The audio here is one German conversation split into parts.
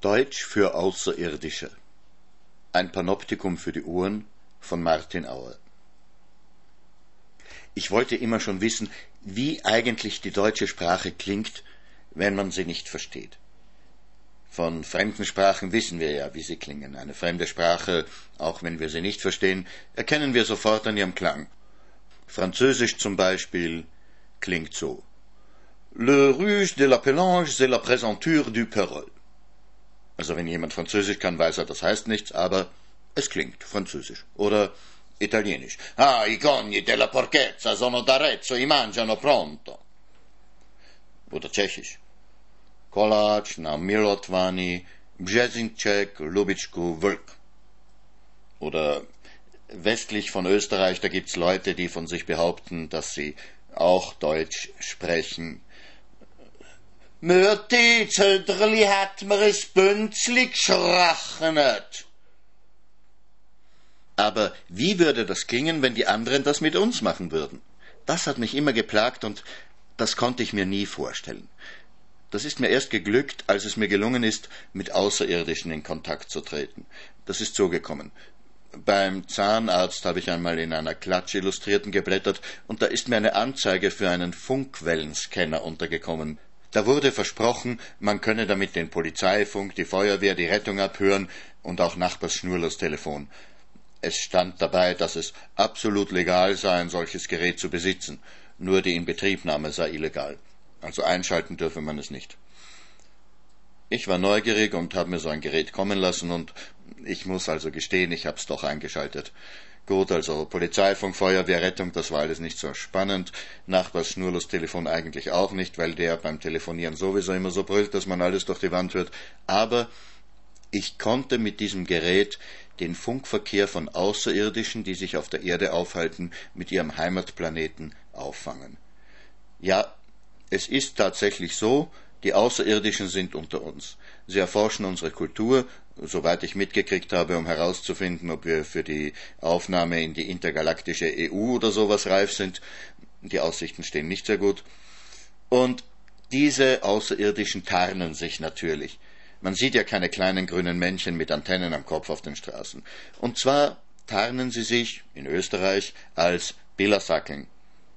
Deutsch für Außerirdische. Ein Panoptikum für die Ohren von Martin Auer. Ich wollte immer schon wissen, wie eigentlich die deutsche Sprache klingt, wenn man sie nicht versteht. Von fremden Sprachen wissen wir ja, wie sie klingen. Eine fremde Sprache, auch wenn wir sie nicht verstehen, erkennen wir sofort an ihrem Klang. Französisch zum Beispiel klingt so. Le ruse de la Pelange, c'est la présenture du Perol. Also wenn jemand Französisch kann, weiß er, das heißt nichts, aber es klingt Französisch. Oder Italienisch. Ah, i cogni della porchezza sono d'Arezzo, i mangiano pronto. Oder Tschechisch. Kolac na Milotvani, Brzezincek, Lubitschku, Wölk. Oder westlich von Österreich, da gibt's Leute, die von sich behaupten, dass sie auch Deutsch sprechen. Mörti, Zöderli hat mir es Bünzli geschrachnet. Aber wie würde das klingen, wenn die anderen das mit uns machen würden? Das hat mich immer geplagt und das konnte ich mir nie vorstellen. Das ist mir erst geglückt, als es mir gelungen ist, mit Außerirdischen in Kontakt zu treten. Das ist so gekommen. Beim Zahnarzt habe ich einmal in einer Klatsch Illustrierten geblättert und da ist mir eine Anzeige für einen Funkwellenscanner untergekommen. Da wurde versprochen, man könne damit den Polizeifunk, die Feuerwehr, die Rettung abhören und auch Nachbars Schnurlos-Telefon. Es stand dabei, dass es absolut legal sei, ein solches Gerät zu besitzen, nur die Inbetriebnahme sei illegal. Also einschalten dürfe man es nicht. Ich war neugierig und habe mir so ein Gerät kommen lassen und ich muss also gestehen, ich hab's doch eingeschaltet. Gut, also Polizeifunk, Feuerwehr, Rettung, das war alles nicht so spannend. Nachbars Schnurlos-Telefon eigentlich auch nicht, weil der beim Telefonieren sowieso immer so brüllt, dass man alles durch die Wand hört. Aber ich konnte mit diesem Gerät den Funkverkehr von Außerirdischen, die sich auf der Erde aufhalten, mit ihrem Heimatplaneten auffangen. Ja, es ist tatsächlich so, die Außerirdischen sind unter uns. Sie erforschen unsere Kultur, soweit ich mitgekriegt habe, um herauszufinden, ob wir für die Aufnahme in die intergalaktische EU oder sowas reif sind. Die Aussichten stehen nicht sehr gut. Und diese Außerirdischen tarnen sich natürlich. Man sieht ja keine kleinen grünen Männchen mit Antennen am Kopf auf den Straßen. Und zwar tarnen sie sich in Österreich als Billersackeln,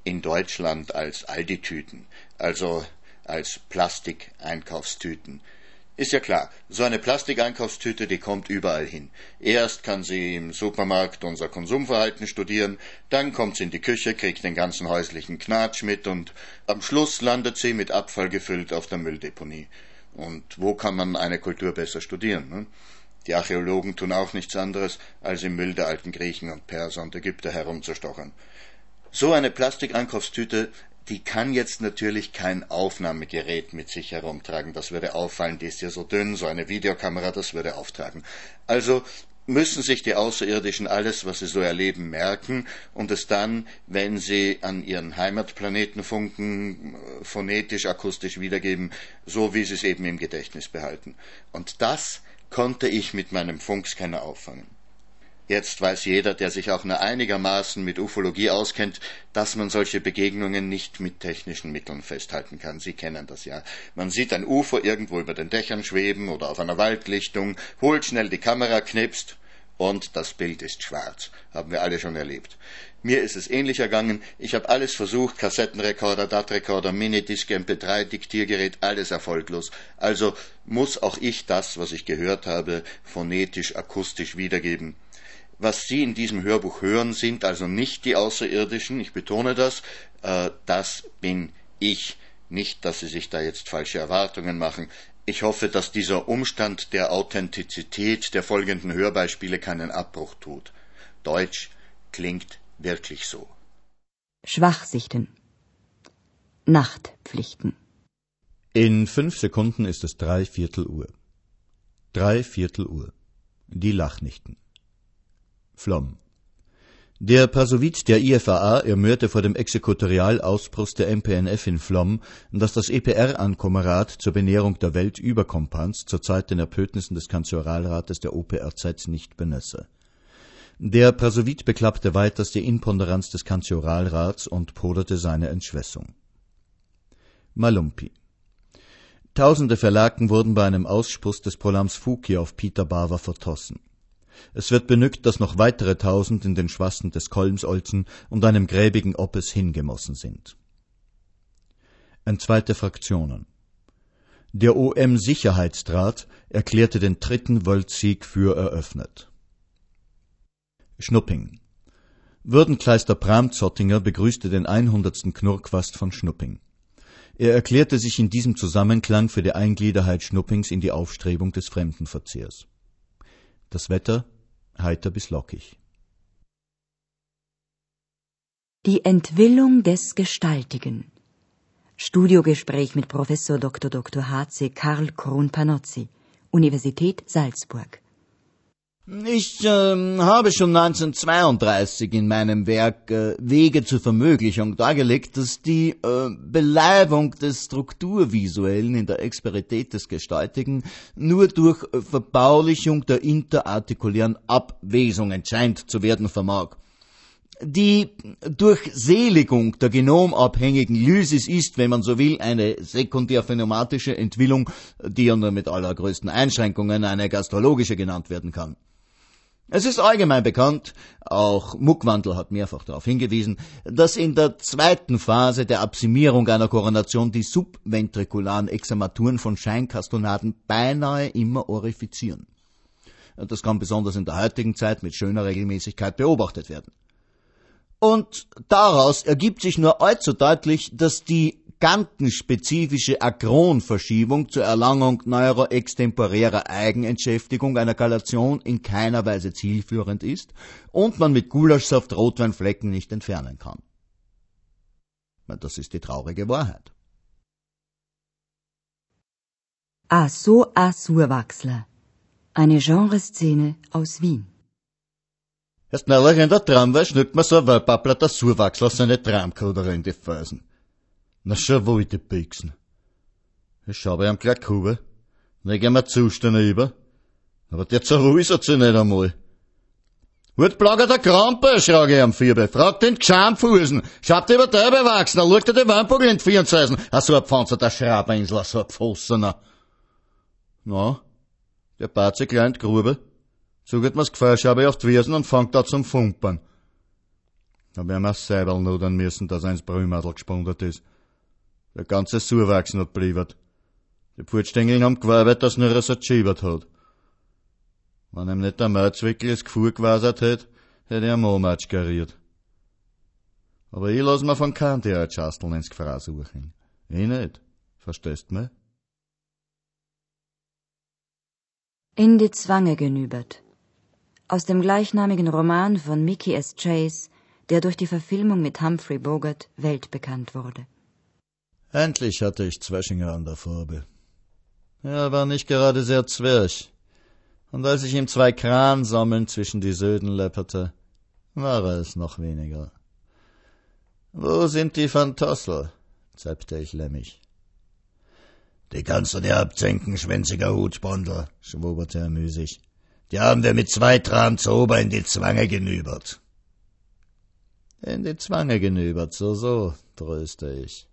in Deutschland als Aldi-Tüten, also als Plastikeinkaufstüten. Ist ja klar, so eine Plastikeinkaufstüte, die kommt überall hin. Erst kann sie im Supermarkt unser Konsumverhalten studieren, dann kommt sie in die Küche, kriegt den ganzen häuslichen Knatsch mit und am Schluss landet sie mit Abfall gefüllt auf der Mülldeponie. Und wo kann man eine Kultur besser studieren? Ne? Die Archäologen tun auch nichts anderes, als im Müll der alten Griechen und Perser und Ägypter herumzustochern. So eine Plastikeinkaufstüte, die kann jetzt natürlich kein Aufnahmegerät mit sich herumtragen. Das würde auffallen, die ist ja so dünn, so eine Videokamera, das würde auftragen. Also müssen sich die Außerirdischen alles, was sie so erleben, merken und es dann, wenn sie an ihren Heimatplaneten funken, phonetisch, akustisch wiedergeben, so wie sie es eben im Gedächtnis behalten. Und das konnte ich mit meinem Funkscanner auffangen. Jetzt weiß jeder, der sich auch nur einigermaßen mit Ufologie auskennt, dass man solche Begegnungen nicht mit technischen Mitteln festhalten kann. Sie kennen das ja. Man sieht ein UFO irgendwo über den Dächern schweben oder auf einer Waldlichtung, holt schnell die Kamera, knipst und das Bild ist schwarz. Haben wir alle schon erlebt. Mir ist es ähnlich ergangen. Ich habe alles versucht, Kassettenrekorder, DAT-Rekorder, Minidisc, MP3, Diktiergerät, alles erfolglos. Also muss auch ich das, was ich gehört habe, phonetisch, akustisch wiedergeben. Was Sie in diesem Hörbuch hören, sind also nicht die Außerirdischen, ich betone das, äh, das bin ich. Nicht, dass Sie sich da jetzt falsche Erwartungen machen. Ich hoffe, dass dieser Umstand der Authentizität der folgenden Hörbeispiele keinen Abbruch tut. Deutsch klingt wirklich so. Schwachsichten. Nachtpflichten. In fünf Sekunden ist es drei Viertel Uhr. Drei Viertel Uhr. Die Lachnichten. Flom. Der Pasowit der IFAA ermörte vor dem Exekutorialausbruch der MPNF in Flom, dass das EPR-Ankommerat zur Benährung der Weltüberkompans zur Zeit den Erpötnissen des Kanzleralrates der OPRZ nicht benesse. Der Prasowit beklappte weiters die Imponderanz des Kanzleralrats und poderte seine Entschwessung. Malumpi Tausende Verlaken wurden bei einem Ausspuss des Prolams Fuki auf Peter Bava vertossen. Es wird benügt, dass noch weitere Tausend in den Schwassen des Kolmsolzen und einem gräbigen Oppes hingemossen sind. Entzweite Fraktionen. Der OM-Sicherheitsrat erklärte den dritten Weltsieg für eröffnet. Schnupping. Würdenkleister Bram Zottinger begrüßte den 100. Knurrquast von Schnupping. Er erklärte sich in diesem Zusammenklang für die Eingliederheit Schnuppings in die Aufstrebung des Fremdenverzehrs. Das Wetter heiter bis lockig. Die Entwillung des Gestaltigen. Studiogespräch mit Professor Dr. Dr. H.C. Karl Kron-Panozzi, Universität Salzburg. Ich äh, habe schon 1932 in meinem Werk äh, Wege zur Vermöglichung dargelegt, dass die äh, Beleibung des Strukturvisuellen in der Experität des Gestaltigen nur durch äh, Verbaulichung der interartikulären Abwesungen scheint zu werden vermag. Die Durchseligung der genomabhängigen Lysis ist, wenn man so will, eine sekundärphenomatische Entwillung, die ja nur mit allergrößten Einschränkungen eine gastrologische genannt werden kann. Es ist allgemein bekannt, auch Muckwandel hat mehrfach darauf hingewiesen, dass in der zweiten Phase der Absimierung einer Koronation die subventrikularen Examaturen von Scheinkastonaden beinahe immer orifizieren. Das kann besonders in der heutigen Zeit mit schöner Regelmäßigkeit beobachtet werden. Und daraus ergibt sich nur allzu deutlich, dass die gantenspezifische Akronverschiebung zur Erlangung neuroextemporärer Eigenentschäftigung einer Galation in keiner Weise zielführend ist und man mit Gulaschsaft Rotweinflecken nicht entfernen kann. Das ist die traurige Wahrheit. A so a Surwachsler. Eine Genreszene aus Wien. Erst neulich in der Tramway schnückt man so ein Wölpappler der Surwachsler seine Tramkoder in die Felsen. Na schon wo ich die. Ich schau bei ihm gleich Kube. Dann gehen wir Zustände über. Aber der zerruisert sich nicht einmal. Wird plager der Krampe, schrage ich am Vierbe. Frag den Gschamfusen. Schaut über der bewachsen, schaut er die Wandbogel in die Vierenzweisen. Ah, so ein Pfanzer, der Schraberinsler, so ein Pfossener. Na, der bat sich klein in die Grube. Zuget mir's Gefährscheibe auf die Wiesen und fangt da zum Fumpern. Da werden wir selber nudern müssen, dass eins Brühmadel gespondet ist. Der ganze Surwachsen hat bliebert. Die Pfurtstängeln haben gearbeitet, dass nur er so geschiebert hat. Wenn ihm nicht der Märzwickel das Gefühl gewasert hätte, hätte er Momatsch geriert. Aber ich lass mir von keinem der Schasteln ins Gefraß suchen. Ich nicht. Verstehst mich? In die Zwange genübert. Aus dem gleichnamigen Roman von Mickey S. Chase, der durch die Verfilmung mit Humphrey Bogart weltbekannt wurde. Endlich hatte ich Zweschinger an der Farbe. Er war nicht gerade sehr zwerch. Und als ich ihm zwei Kransammeln zwischen die Söden läpperte, war er es noch weniger. Wo sind die Fantossel? zeppte ich lämmig. Die kannst du dir abzenken, schwänziger Hutspondel, schwoberte er müßig. Die haben wir mit zwei Tram Ober in die Zwange genübert. In die Zwange genübert, so, so, tröste ich.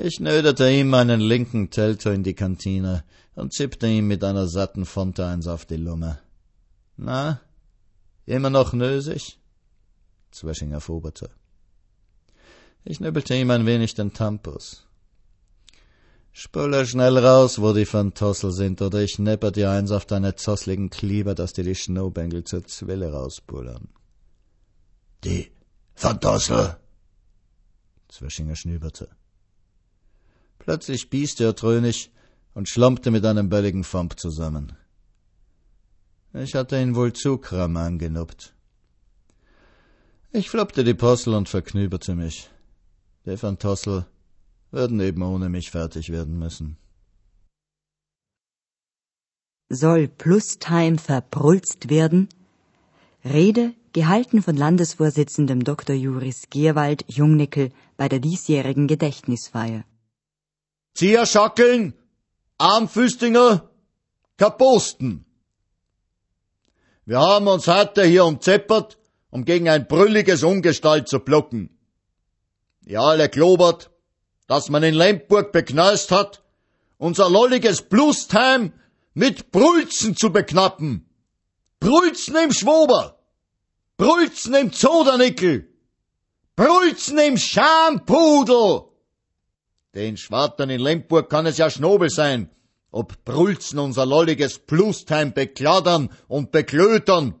Ich nödete ihm meinen linken Telter in die Kantine und zippte ihm mit einer satten Fonte eins auf die Lunge. Na, immer noch nösig? Zweschinger foberte. Ich nübbelte ihm ein wenig den Tampus. Spülle schnell raus, wo die Fantossel sind, oder ich nepper dir eins auf deine zossligen Klieber, dass dir die Schnobängel zur Zwille rausbullern. Die Fantossel? Zweschinger schnüberte. Plötzlich bieste er trönig und schlompte mit einem bölligen Fomp zusammen. Ich hatte ihn wohl zu kram angenuppt. Ich floppte die Possel und verknüberte mich. Die Fantossel würden eben ohne mich fertig werden müssen. Soll Plustime verprulzt werden? Rede gehalten von Landesvorsitzendem Dr. Juris Gierwald Jungnickel bei der diesjährigen Gedächtnisfeier. Zierschackeln, Armfüstinger, Kaposten. Wir haben uns heute hier umzeppert, um gegen ein brülliges Ungestalt zu blocken. Ihr alle globert, dass man in Lemburg bekneust hat, unser lolliges Blustime mit Brülzen zu beknappen. Brülzen im Schwober, Brülzen im Zodernickel, Brülzen im Schampudel. Den Schwartern in Lemburg kann es ja Schnobel sein, ob Brülzen unser lolliges Plustime bekladdern und beklötern.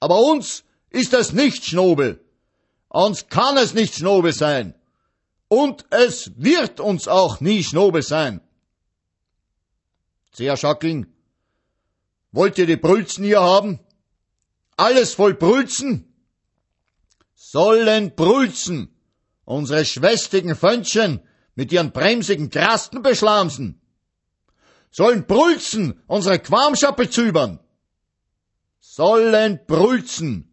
Aber uns ist es nicht Schnobel. Uns kann es nicht Schnobel sein. Und es wird uns auch nie Schnobel sein. Sehr Schackling, wollt ihr die Brülzen hier haben? Alles voll Brülzen? Sollen Brülzen unsere schwästigen Fönchen mit ihren bremsigen Krasten beschlamsen? Sollen Brülzen unsere Quamschappe zübern? Sollen Brülzen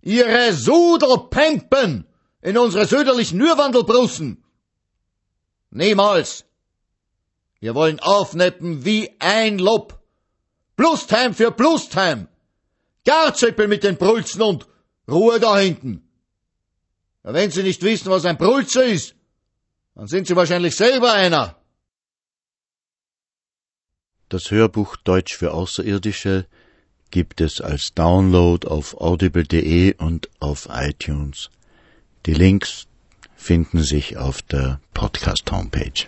ihre Sudelpempen in unsere söderlichen Nürwandelbrussen? Niemals. Wir wollen aufneppen wie ein Lob. Plustime für Plustime. Garzöppel mit den Brülzen und Ruhe da hinten. Wenn Sie nicht wissen, was ein Brülzer ist, dann sind Sie wahrscheinlich selber einer. Das Hörbuch Deutsch für Außerirdische gibt es als Download auf audible.de und auf iTunes. Die Links finden sich auf der Podcast-Homepage.